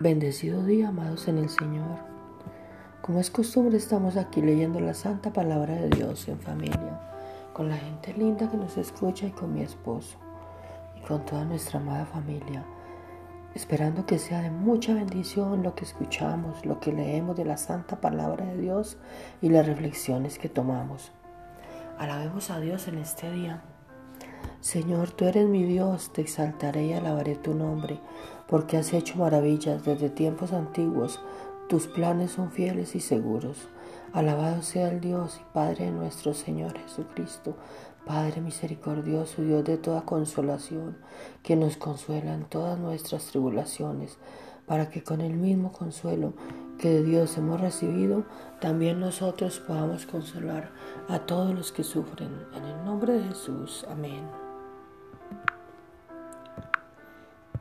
Bendecido día, amados en el Señor. Como es costumbre, estamos aquí leyendo la santa palabra de Dios en familia, con la gente linda que nos escucha y con mi esposo y con toda nuestra amada familia, esperando que sea de mucha bendición lo que escuchamos, lo que leemos de la santa palabra de Dios y las reflexiones que tomamos. Alabemos a Dios en este día. Señor, tú eres mi Dios, te exaltaré y alabaré tu nombre, porque has hecho maravillas desde tiempos antiguos. Tus planes son fieles y seguros. Alabado sea el Dios y Padre de nuestro Señor Jesucristo, Padre misericordioso, Dios de toda consolación, que nos consuela en todas nuestras tribulaciones, para que con el mismo consuelo que de Dios hemos recibido, también nosotros podamos consolar a todos los que sufren. En el nombre de Jesús. Amén.